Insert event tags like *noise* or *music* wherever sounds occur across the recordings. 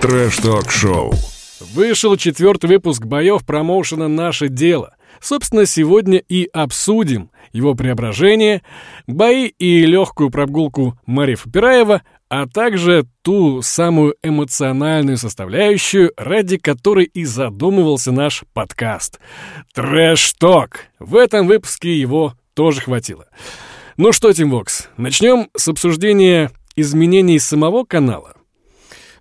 Трэш-ток-шоу. Вышел четвертый выпуск боев промоушена «Наше дело». Собственно, сегодня и обсудим его преображение, бои и легкую прогулку Марии Фапираева, а также ту самую эмоциональную составляющую, ради которой и задумывался наш подкаст. Трэш-ток. В этом выпуске его тоже хватило. Ну что, Тимвокс, начнем с обсуждения изменений самого канала.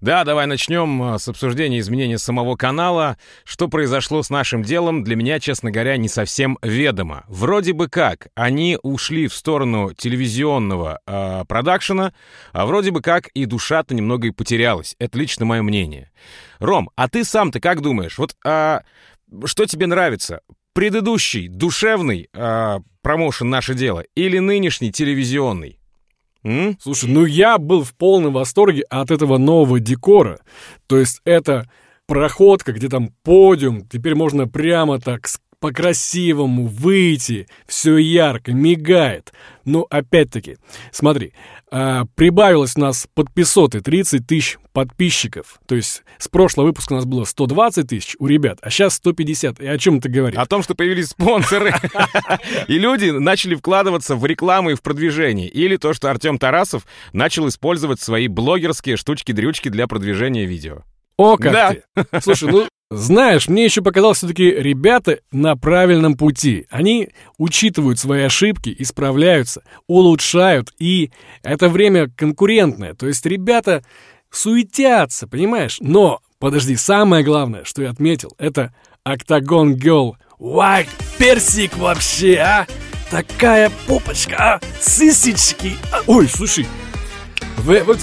Да, давай начнем э, с обсуждения изменения самого канала. Что произошло с нашим делом, для меня, честно говоря, не совсем ведомо. Вроде бы как, они ушли в сторону телевизионного э, продакшена, а вроде бы как и душа-то немного и потерялась. Это лично мое мнение. Ром, а ты сам-то как думаешь? Вот э, что тебе нравится? Предыдущий, душевный э, промоушен «Наше дело» или нынешний телевизионный? М? Слушай, ну я был в полном восторге от этого нового декора. То есть это проходка, где там подиум, теперь можно прямо так по-красивому выйти, все ярко, мигает. Но опять-таки, смотри, а, прибавилось у нас подписоты 30 тысяч подписчиков. То есть с прошлого выпуска у нас было 120 тысяч у ребят, а сейчас 150. И о чем это говорит? О том, что появились спонсоры. *laughs* И люди начали вкладываться в рекламу и в продвижение. Или то, что Артем Тарасов начал использовать свои блогерские штучки-дрючки для продвижения видео. О, как да. ты! Слушай, ну, знаешь, мне еще показалось, все-таки ребята на правильном пути. Они учитывают свои ошибки, исправляются, улучшают, и это время конкурентное. То есть ребята суетятся, понимаешь? Но, подожди, самое главное, что я отметил, это Octagon Girl. Вай, персик вообще, а! Такая попочка, а! Сысечки! А! Ой, слушай, в, вот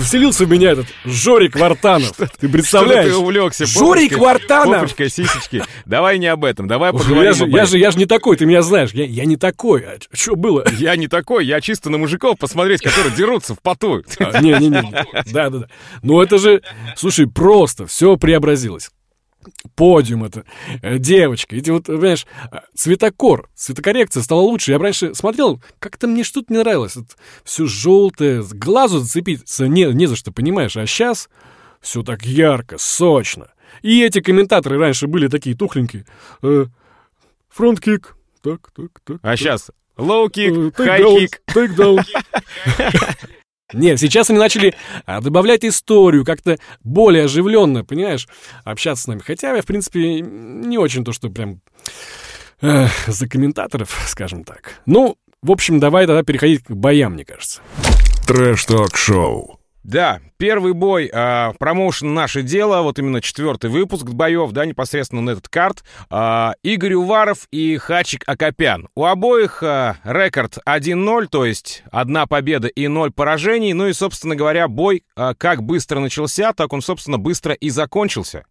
вселился в меня этот Жорик Вартанов. Ты представляешь? Что ты увлекся? Жорик попочкой, Вартанов! Попочка, сисечки. Давай не об этом, давай поговорим я же, я же, я же не такой, ты меня знаешь. Я, я не такой. А что было? Я не такой, я чисто на мужиков посмотреть, которые дерутся в поту. Не-не-не. Да-да-да. Ну это же, слушай, просто все преобразилось подиум это, э, девочка. Эти вот, понимаешь, цветокор, цветокоррекция стала лучше. Я раньше смотрел, как-то мне что-то не нравилось. Это все желтое, с глазу зацепиться не, не за что, понимаешь? А сейчас все так ярко, сочно. И эти комментаторы раньше были такие тухленькие. Э, фронт-кик, так, так, так. А так. сейчас лоу-кик, хай-кик. Тейк-даун. *laughs* Нет, сейчас они начали а, добавлять историю, как-то более оживленно, понимаешь, общаться с нами. Хотя я, в принципе, не очень то, что прям э, за комментаторов, скажем так. Ну, в общем, давай тогда переходить к боям, мне кажется. Трэш-ток-шоу. Да, первый бой, э, промоушен «Наше дело», вот именно четвертый выпуск боев, да, непосредственно на этот кард. Э, Игорь Уваров и Хачик Акопян. У обоих э, рекорд 1-0, то есть одна победа и ноль поражений. Ну и, собственно говоря, бой э, как быстро начался, так он, собственно, быстро и закончился.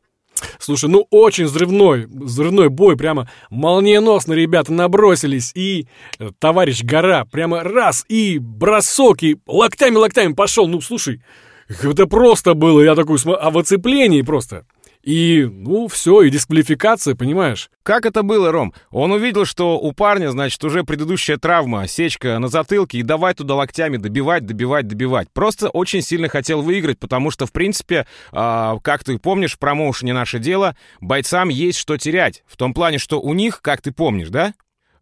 Слушай, ну очень взрывной, взрывной бой, прямо молниеносно ребята набросились, и э, товарищ Гора прямо раз, и бросок, и локтями-локтями пошел. Ну, слушай, это просто было, я такой, а в оцеплении просто. И, ну, все, и дисквалификация, понимаешь? Как это было, Ром? Он увидел, что у парня, значит, уже предыдущая травма, сечка на затылке, и давай туда локтями добивать, добивать, добивать. Просто очень сильно хотел выиграть, потому что, в принципе, э, как ты помнишь, в промоушене «Наше дело» бойцам есть что терять. В том плане, что у них, как ты помнишь, да?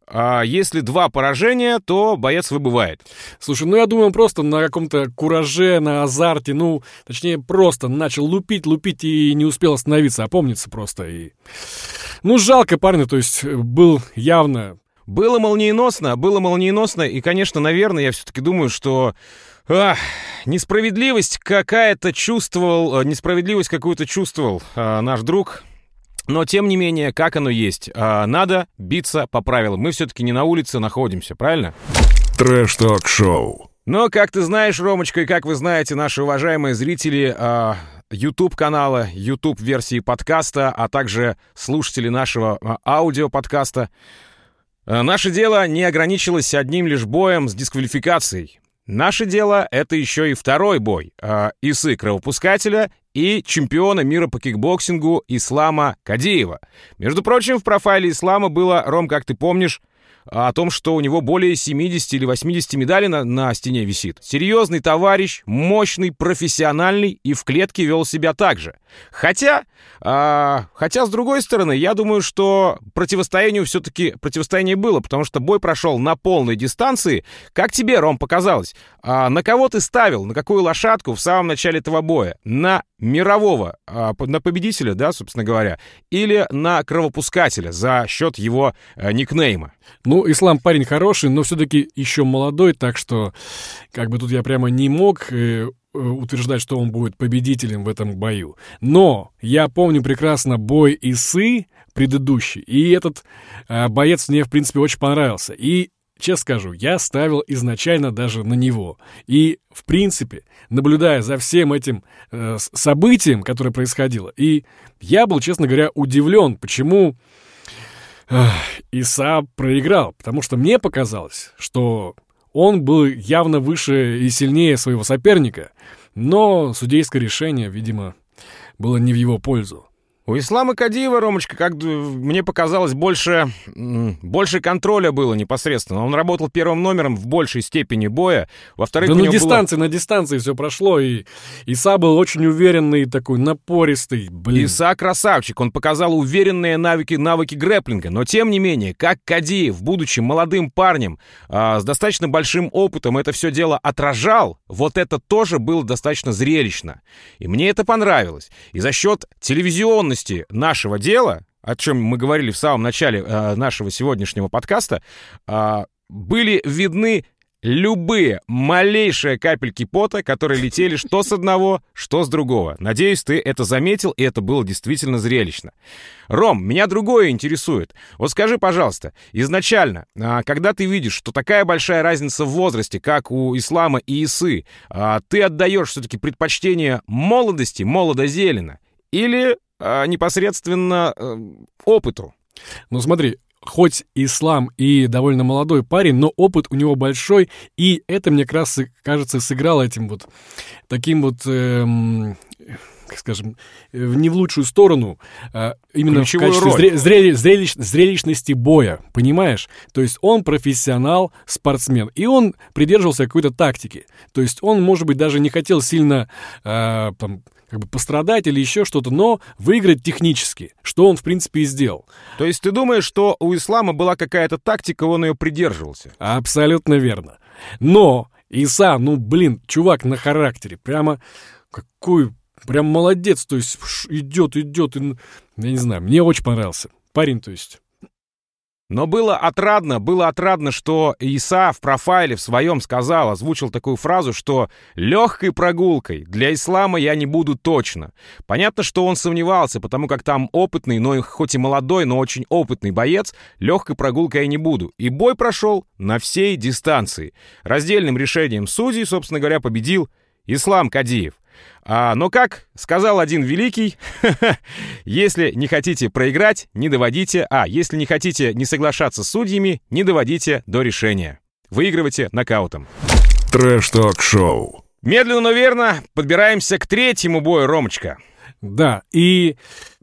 А если два поражения, то боец выбывает. Слушай, ну я думаю, он просто на каком-то кураже, на азарте, ну, точнее, просто начал лупить, лупить и не успел остановиться, опомниться просто. И... Ну, жалко парня, то есть был явно... Было молниеносно, было молниеносно, и, конечно, наверное, я все-таки думаю, что Ах, несправедливость какая-то чувствовал, э, несправедливость какую-то чувствовал а, наш друг но, тем не менее, как оно есть, а, надо биться по правилам. Мы все-таки не на улице находимся, правильно? Трэш-ток-шоу. Но, как ты знаешь, Ромочка, и как вы знаете, наши уважаемые зрители а, YouTube-канала, YouTube-версии подкаста, а также слушатели нашего а, аудиоподкаста, наше дело не ограничилось одним лишь боем с дисквалификацией. Наше дело — это еще и второй бой э, Исы Кровопускателя и чемпиона мира по кикбоксингу Ислама Кадеева. Между прочим, в профайле Ислама было, Ром, как ты помнишь, о том, что у него более 70 или 80 медалей на, на стене висит. Серьезный товарищ, мощный, профессиональный и в клетке вел себя так же. Хотя, а, хотя, с другой стороны, я думаю, что противостоянию все-таки противостояние было, потому что бой прошел на полной дистанции. Как тебе, Ром, показалось? А, на кого ты ставил, на какую лошадку в самом начале этого боя? На мирового, а, на победителя, да, собственно говоря, или на кровопускателя за счет его а, никнейма? Ну, Ислам парень хороший, но все-таки еще молодой, так что как бы тут я прямо не мог э, утверждать, что он будет победителем в этом бою. Но я помню прекрасно бой Исы предыдущий, и этот э, боец мне, в принципе, очень понравился. И Честно скажу, я ставил изначально даже на него. И, в принципе, наблюдая за всем этим э, событием, которое происходило, и я был, честно говоря, удивлен, почему э, Иса проиграл. Потому что мне показалось, что он был явно выше и сильнее своего соперника, но судейское решение, видимо, было не в его пользу. У Ислама Кадиева, Ромочка, как мне показалось, больше, больше контроля было непосредственно. Он работал первым номером в большей степени боя. Во-вторых, да на дистанции, было... на дистанции все прошло, и Иса был очень уверенный, такой напористый. Блин. Иса красавчик, он показал уверенные навыки, навыки грэплинга. Но тем не менее, как Кадиев, будучи молодым парнем, а, с достаточно большим опытом это все дело отражал, вот это тоже было достаточно зрелищно. И мне это понравилось. И за счет телевизионной сложности нашего дела, о чем мы говорили в самом начале э, нашего сегодняшнего подкаста, э, были видны любые малейшие капельки пота, которые летели что с одного, что с другого. Надеюсь, ты это заметил, и это было действительно зрелищно. Ром, меня другое интересует. Вот скажи, пожалуйста, изначально, а, когда ты видишь, что такая большая разница в возрасте, как у Ислама и Исы, а, ты отдаешь все-таки предпочтение молодости, молодо-зелено, или а, непосредственно э, опыту. Ну смотри, хоть ислам и довольно молодой парень, но опыт у него большой, и это, мне как раз, кажется, сыграло этим вот таким вот... Эм, как скажем, э, не в лучшую сторону, а именно Ключевую в качестве зре- зрели- зрелищ- зрелищности боя, понимаешь? То есть он профессионал, спортсмен, и он придерживался какой-то тактики. То есть он, может быть, даже не хотел сильно э, там, как бы пострадать или еще что-то, но выиграть технически, что он, в принципе, и сделал. То есть ты думаешь, что у ислама была какая-то тактика, он ее придерживался? Абсолютно верно. Но Иса, ну, блин, чувак на характере, прямо какой, прям молодец, то есть идет, идет, и, я не знаю, мне очень понравился. Парень, то есть... Но было отрадно, было отрадно, что Иса в профайле в своем сказал, озвучил такую фразу, что «легкой прогулкой для ислама я не буду точно». Понятно, что он сомневался, потому как там опытный, но хоть и молодой, но очень опытный боец, легкой прогулкой я не буду. И бой прошел на всей дистанции. Раздельным решением судей, собственно говоря, победил Ислам Кадиев. А, но как сказал один великий, *laughs* если не хотите проиграть, не доводите, а если не хотите не соглашаться с судьями, не доводите до решения. Выигрывайте нокаутом. Трэш-ток-шоу. Медленно, но верно подбираемся к третьему бою, Ромочка. Да, и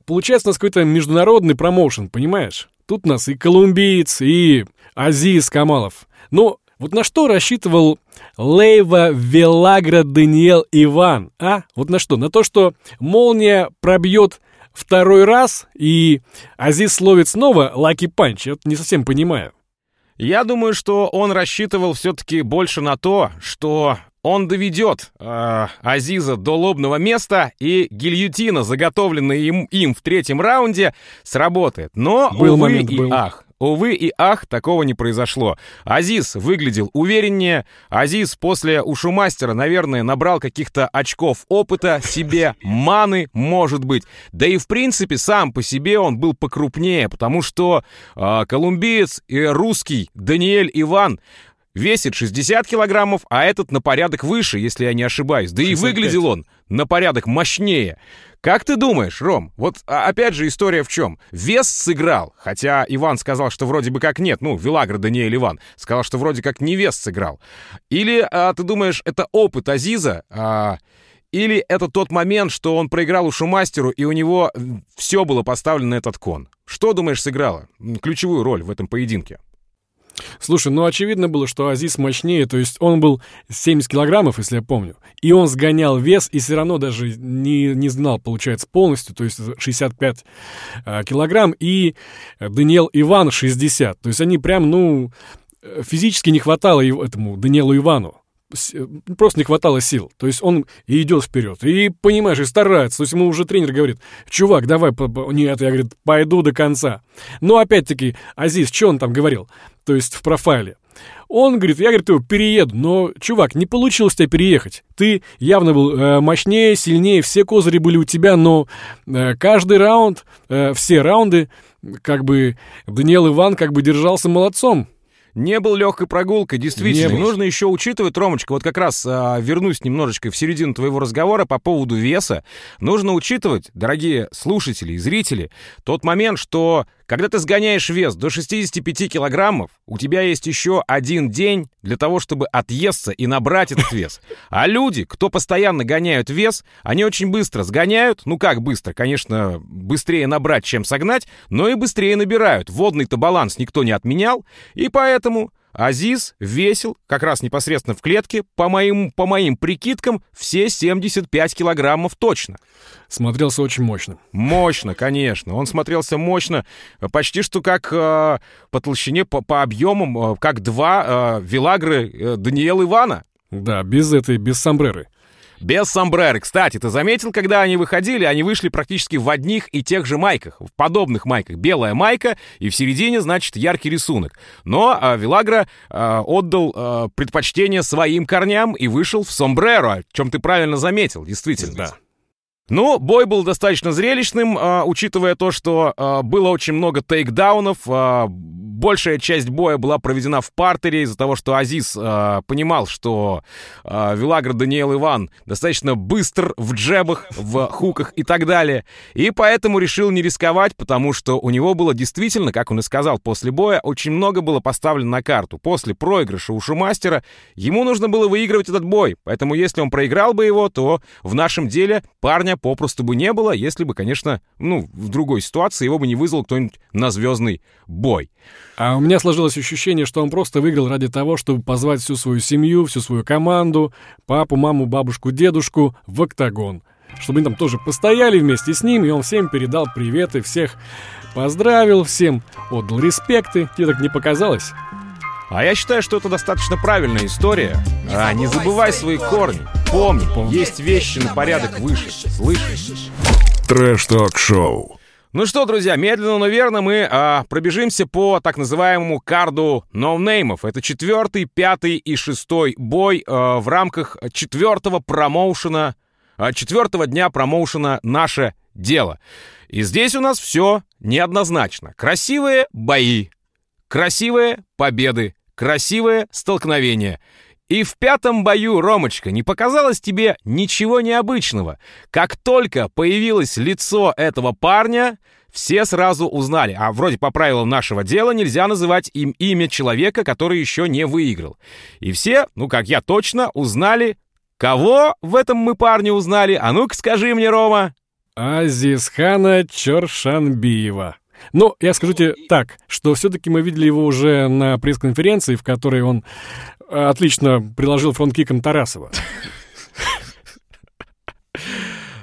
получается у нас какой-то международный промоушен, понимаешь? Тут у нас и колумбиец, и Азиз Камалов. Но вот на что рассчитывал Лейва Велагра Даниэл Иван, а? Вот на что? На то, что молния пробьет второй раз, и Азиз словит снова lucky punch. Я не совсем понимаю. Я думаю, что он рассчитывал все-таки больше на то, что он доведет э, Азиза до лобного места, и гильютина, заготовленная им, им в третьем раунде, сработает. Но, был увы момент, и был. ах, Увы и ах, такого не произошло. Азиз выглядел увереннее. Азиз после ушумастера, наверное, набрал каких-то очков опыта себе, маны, может быть. Да и в принципе сам по себе он был покрупнее, потому что э, колумбиец и русский Даниэль Иван весит 60 килограммов, а этот на порядок выше, если я не ошибаюсь. Да 65. и выглядел он на порядок мощнее. Как ты думаешь, Ром, вот а, опять же история в чем? Вес сыграл, хотя Иван сказал, что вроде бы как нет, ну, Вилагра Даниэль Иван сказал, что вроде как не вес сыграл. Или а, ты думаешь, это опыт Азиза, а, или это тот момент, что он проиграл Ушумастеру, и у него все было поставлено на этот кон? Что, думаешь, сыграло ключевую роль в этом поединке? Слушай, ну очевидно было, что Азиз мощнее, то есть он был 70 килограммов, если я помню, и он сгонял вес, и все равно даже не, не знал, получается, полностью, то есть 65 а, килограмм, и Даниэл Иван 60, то есть они прям, ну, физически не хватало этому Даниэлу Ивану просто не хватало сил. То есть он и идет вперед, и, понимаешь, и старается. То есть ему уже тренер говорит, чувак, давай, нет, я, говорит, пойду до конца. Но опять-таки, Азиз, что он там говорил? То есть в профайле. Он говорит, я, говорит, его перееду, но, чувак, не получилось тебя переехать. Ты явно был э, мощнее, сильнее, все козыри были у тебя, но э, каждый раунд, э, все раунды, как бы Даниэл Иван как бы держался молодцом не был легкой прогулкой, действительно. Нужно еще учитывать, Ромочка, вот как раз а, вернусь немножечко в середину твоего разговора по поводу веса. Нужно учитывать, дорогие слушатели и зрители, тот момент, что когда ты сгоняешь вес до 65 килограммов, у тебя есть еще один день для того, чтобы отъесться и набрать этот вес. А люди, кто постоянно гоняют вес, они очень быстро сгоняют, ну как быстро, конечно, быстрее набрать, чем согнать, но и быстрее набирают. Водный-то баланс никто не отменял, и поэтому Азиз весил, как раз непосредственно в клетке, по моим, по моим прикидкам, все 75 килограммов точно. Смотрелся очень мощно. Мощно, конечно. Он смотрелся мощно, почти что как э, по толщине, по, по объемам, э, как два э, Вилагры э, Даниэл Ивана. Да, без этой, без сомбреры. Без сомбреры. Кстати, ты заметил, когда они выходили, они вышли практически в одних и тех же майках, в подобных майках. Белая майка и в середине, значит, яркий рисунок. Но а, Вилагра а, отдал а, предпочтение своим корням и вышел в сомбреро, о чем ты правильно заметил, действительно. Да. Ну, бой был достаточно зрелищным, э, учитывая то, что э, было очень много тейкдаунов. Э, большая часть боя была проведена в партере из-за того, что Азиз э, понимал, что э, Вилагр Даниэл Иван достаточно быстр в джебах, в хуках и так далее. И поэтому решил не рисковать, потому что у него было действительно, как он и сказал, после боя очень много было поставлено на карту. После проигрыша у Шумастера ему нужно было выигрывать этот бой. Поэтому если он проиграл бы его, то в нашем деле парня попросту бы не было, если бы, конечно, ну, в другой ситуации его бы не вызвал кто-нибудь на звездный бой. А у меня сложилось ощущение, что он просто выиграл ради того, чтобы позвать всю свою семью, всю свою команду, папу, маму, бабушку, дедушку в октагон. Чтобы они там тоже постояли вместе с ним, и он всем передал приветы, всех поздравил, всем отдал респекты. Тебе так не показалось? А я считаю, что это достаточно правильная история. А, не забывай свои корни. Помни, есть вещи на порядок выше. Слышишь? Трэш-ток-шоу. Ну что, друзья, медленно, но верно мы а, пробежимся по так называемому карду ноунеймов. Это четвертый, пятый и шестой бой а, в рамках четвертого промоушена, а, четвертого дня промоушена «Наше дело». И здесь у нас все неоднозначно. Красивые бои, красивые победы, красивое столкновение. И в пятом бою, Ромочка, не показалось тебе ничего необычного. Как только появилось лицо этого парня, все сразу узнали. А вроде по правилам нашего дела нельзя называть им имя человека, который еще не выиграл. И все, ну как я точно, узнали, кого в этом мы парне узнали. А ну-ка скажи мне, Рома. Азизхана Чоршанбиева. Но я скажу тебе так, что все-таки мы видели его уже на пресс-конференции, в которой он э, отлично приложил фронт-киком Тарасова.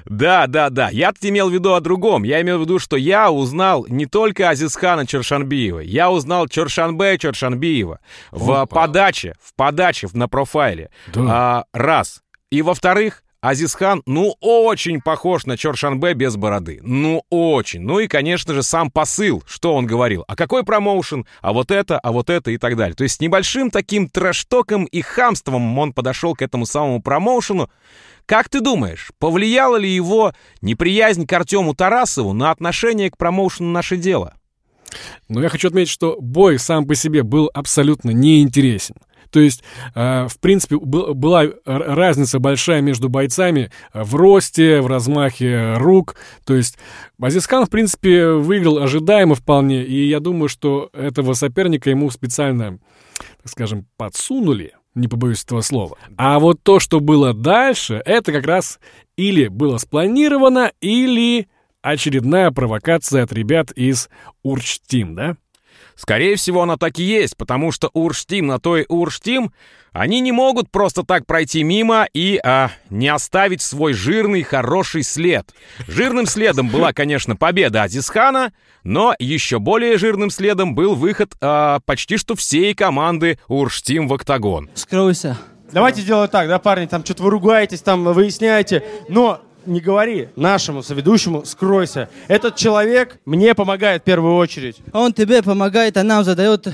Да, да, да. Я-то имел в виду о другом. Я имел в виду, что я узнал не только Азизхана Чершанбиева, я узнал Чершанбе Чершанбиева в Опа. подаче, в подаче на профайле. Да. А, раз. И во-вторых, Азизхан, ну, очень похож на Чоршанбе без бороды. Ну, очень. Ну и, конечно же, сам посыл, что он говорил. А какой промоушен? А вот это, а вот это и так далее. То есть с небольшим таким трэштоком и хамством он подошел к этому самому промоушену. Как ты думаешь, повлияла ли его неприязнь к Артему Тарасову на отношение к промоушену «Наше дело»? Ну, я хочу отметить, что бой сам по себе был абсолютно неинтересен. То есть, э, в принципе, была разница большая между бойцами в росте, в размахе рук. То есть, Базискан, в принципе, выиграл ожидаемо вполне, и я думаю, что этого соперника ему специально, так скажем, подсунули не побоюсь этого слова. А вот то, что было дальше, это как раз или было спланировано, или очередная провокация от ребят из Урч Тим, да? Скорее всего, она так и есть, потому что Урштим на то и Урштим, они не могут просто так пройти мимо и а, не оставить свой жирный, хороший след. Жирным следом была, конечно, победа Азизхана, но еще более жирным следом был выход а, почти что всей команды Урштим в октагон. Скройся. Давайте сделаем так, да, парни, там что-то вы ругаетесь, там выясняете, но не говори нашему соведущему «скройся». Этот человек мне помогает в первую очередь. Он тебе помогает, а нам задает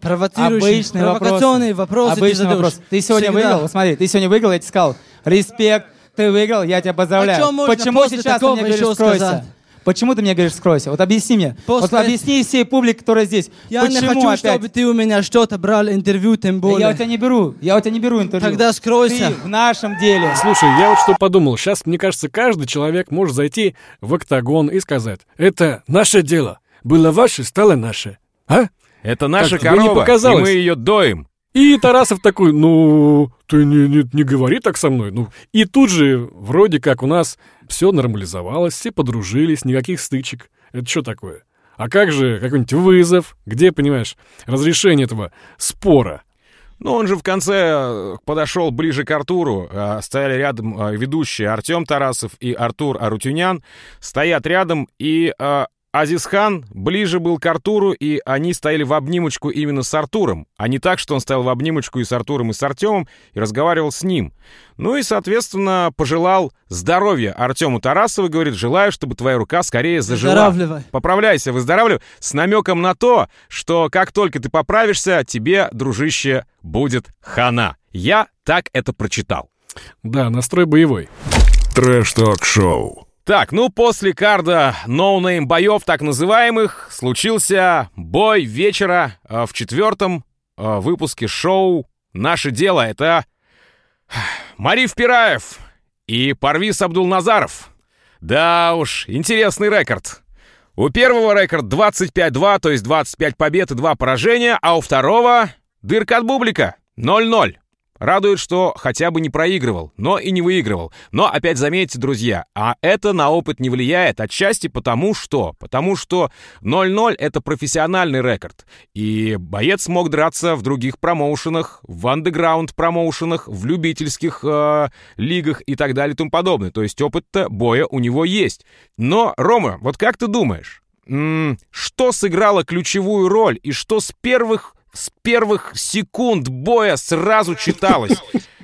провоцирующие, Обычные провокационные вопросы. Обычный ты вопрос. Ты сегодня Всегда. выиграл? Смотри, ты сегодня выиграл, я тебе сказал. Респект, ты выиграл, я тебя поздравляю. А Почему сейчас ты мне говоришь еще скройся? сказать? Почему ты мне говоришь скройся? Вот объясни мне. После- Вот объясни всей публике, которая здесь. Я Почему не хочу, опять? чтобы ты у меня что-то брал, интервью тем Да Я более. у тебя не беру, я у тебя не беру интервью. Тогда скройся. Ты в нашем деле. Слушай, я вот что подумал. Сейчас, мне кажется, каждый человек может зайти в октагон и сказать, это наше дело. Было ваше, стало наше. А? Это наша Как корова, и мы ее доим. И Тарасов такой, ну, ты не, не, не говори так со мной. Ну, и тут же, вроде как у нас все нормализовалось, все подружились, никаких стычек. Это что такое? А как же какой-нибудь вызов? Где, понимаешь, разрешение этого спора? Ну, он же в конце э, подошел ближе к Артуру. э, Стояли рядом э, ведущие Артем Тарасов и Артур Арутюнян. Стоят рядом, и э, Азизхан ближе был к Артуру, и они стояли в обнимочку именно с Артуром, а не так, что он стоял в обнимочку и с Артуром, и с Артемом, и разговаривал с ним. Ну и, соответственно, пожелал здоровья Артему Тарасову, говорит, желаю, чтобы твоя рука скорее зажила. Выздоравливай. Поправляйся, выздоравливай, с намеком на то, что как только ты поправишься, тебе, дружище, будет хана. Я так это прочитал. Да, настрой боевой. Трэш-ток-шоу. Так, ну после карда no-name боев, так называемых, случился бой вечера э, в четвертом э, выпуске шоу «Наше дело». Это Мариф Пираев и Парвис Абдулназаров. Да уж, интересный рекорд. У первого рекорд 25-2, то есть 25 побед и 2 поражения, а у второго дырка от бублика 0-0. Радует, что хотя бы не проигрывал, но и не выигрывал. Но опять заметьте, друзья, а это на опыт не влияет отчасти потому что... Потому что 0-0 — это профессиональный рекорд. И боец мог драться в других промоушенах, в андеграунд промоушенах, в любительских э, лигах и так далее и тому подобное. То есть опыт-то боя у него есть. Но, Рома, вот как ты думаешь, что сыграло ключевую роль и что с первых с первых секунд боя сразу читалось.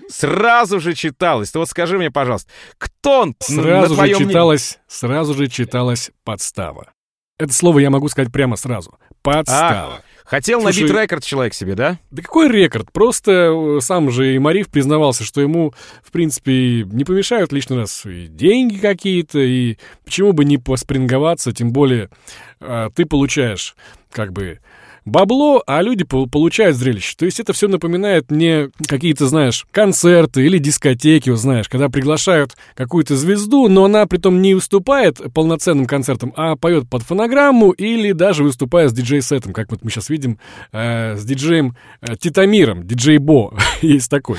Сразу же читалось. Ты вот скажи мне, пожалуйста, кто он, Сразу же твоем мнении? сразу же читалась подстава. Это слово я могу сказать прямо сразу. Подстава. А, хотел Слушай, набить рекорд человек себе, да? Да какой рекорд? Просто э, сам же и Мариф признавался, что ему, в принципе, не помешают лишний раз и деньги какие-то, и почему бы не поспринговаться, тем более э, ты получаешь как бы бабло, а люди пол- получают зрелище. То есть это все напоминает мне какие-то, знаешь, концерты или дискотеки, знаешь, когда приглашают какую-то звезду, но она притом не выступает полноценным концертом, а поет под фонограмму или даже выступает с диджей-сетом, как вот мы сейчас видим э, с диджеем э, Титамиром, диджей Бо, *laughs* есть такой.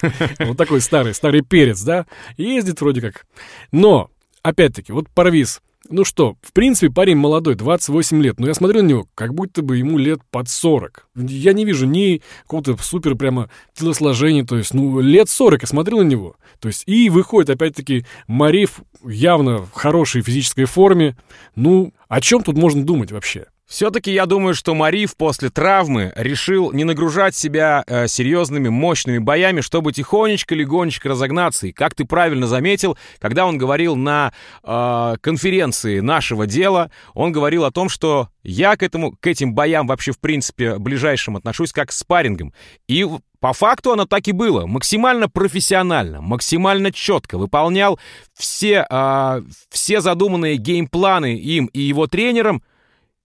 *laughs* Вот такой старый, старый перец, да, ездит вроде как. Но, опять-таки, вот Парвиз, ну что, в принципе, парень молодой, 28 лет, но я смотрю на него, как будто бы ему лет под 40. Я не вижу ни какого-то супер прямо телосложения, то есть, ну, лет 40 я смотрю на него. То есть, и выходит, опять-таки, Мариф явно в хорошей физической форме. Ну, о чем тут можно думать вообще? Все-таки я думаю, что Мариф после травмы решил не нагружать себя э, серьезными, мощными боями, чтобы тихонечко, легонечко разогнаться. И как ты правильно заметил, когда он говорил на э, конференции нашего дела, он говорил о том, что я к, этому, к этим боям вообще в принципе ближайшим отношусь как к спаррингам. И по факту оно так и было. Максимально профессионально, максимально четко выполнял все, э, все задуманные геймпланы им и его тренером,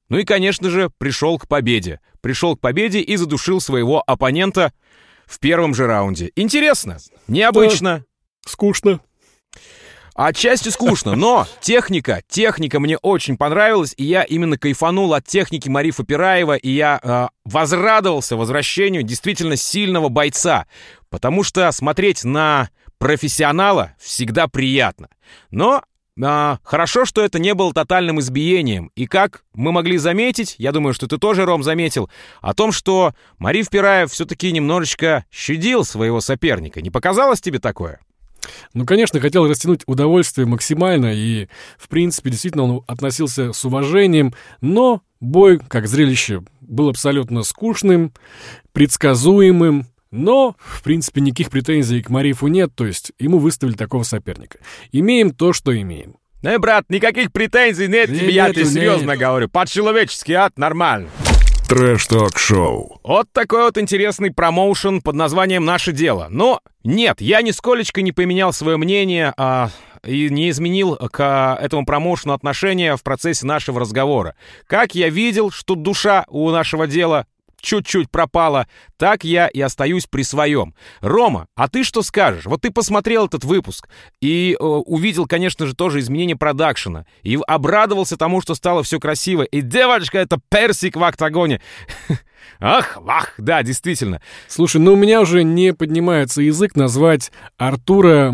ну и, конечно же, пришел к победе. Пришел к победе и задушил своего оппонента в первом же раунде. Интересно, необычно, Скучно. отчасти скучно, но техника, техника мне очень понравилась, и я именно кайфанул от техники Марифа Пираева, и я э, возрадовался возвращению действительно сильного бойца, потому что смотреть на профессионала всегда приятно. Но а, хорошо, что это не было тотальным избиением. И как мы могли заметить, я думаю, что ты тоже, Ром, заметил, о том, что Марив Пираев все-таки немножечко щадил своего соперника. Не показалось тебе такое? Ну, конечно, хотел растянуть удовольствие максимально, и, в принципе, действительно он относился с уважением, но бой, как зрелище, был абсолютно скучным, предсказуемым, но, в принципе, никаких претензий к Марифу нет, то есть ему выставили такого соперника. Имеем то, что имеем. Ну, брат, никаких претензий нет Не, тебе, я тебе серьезно нету. говорю. По-человечески, а, нормально. Трэш-ток-шоу. Вот такой вот интересный промоушен под названием «Наше дело». Но нет, я нисколечко не поменял свое мнение а, и не изменил к этому промоушену отношения в процессе нашего разговора. Как я видел, что душа у нашего дела чуть-чуть пропала, так я и остаюсь при своем. Рома, а ты что скажешь? Вот ты посмотрел этот выпуск и э, увидел, конечно же, тоже изменение продакшена. И обрадовался тому, что стало все красиво. И девочка, это персик в октагоне. *laughs* Ах, вах, да, действительно. Слушай, ну у меня уже не поднимается язык назвать Артура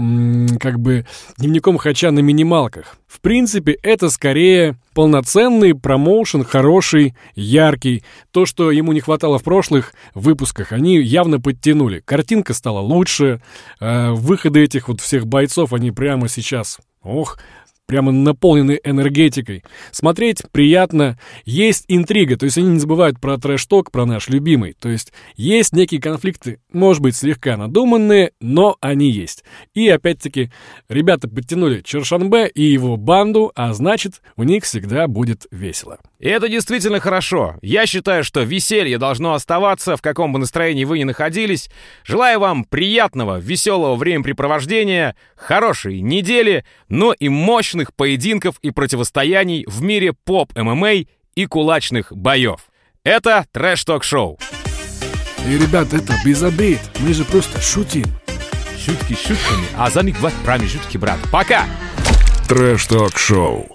как бы дневником хача на минималках. В принципе, это скорее полноценный промоушен, хороший, яркий. То, что ему не хватало в прошлых выпусках, они явно подтянули. Картинка стала лучше, э, выходы этих вот всех бойцов, они прямо сейчас, ох, прямо наполнены энергетикой. Смотреть приятно. Есть интрига, то есть они не забывают про трэш-ток, про наш любимый. То есть есть некие конфликты, может быть, слегка надуманные, но они есть. И опять-таки, ребята подтянули Чершанбе и его банду, а значит, у них всегда будет весело. И это действительно хорошо. Я считаю, что веселье должно оставаться, в каком бы настроении вы ни находились. Желаю вам приятного, веселого времяпрепровождения, хорошей недели, но и мощных поединков и противостояний в мире поп-ММА и кулачных боев. Это трэш-ток-шоу. И, ребят, это без обид. Мы же просто шутим. Шутки шутками, а за них бывают промежутки, брат. Пока! Трэш-ток-шоу.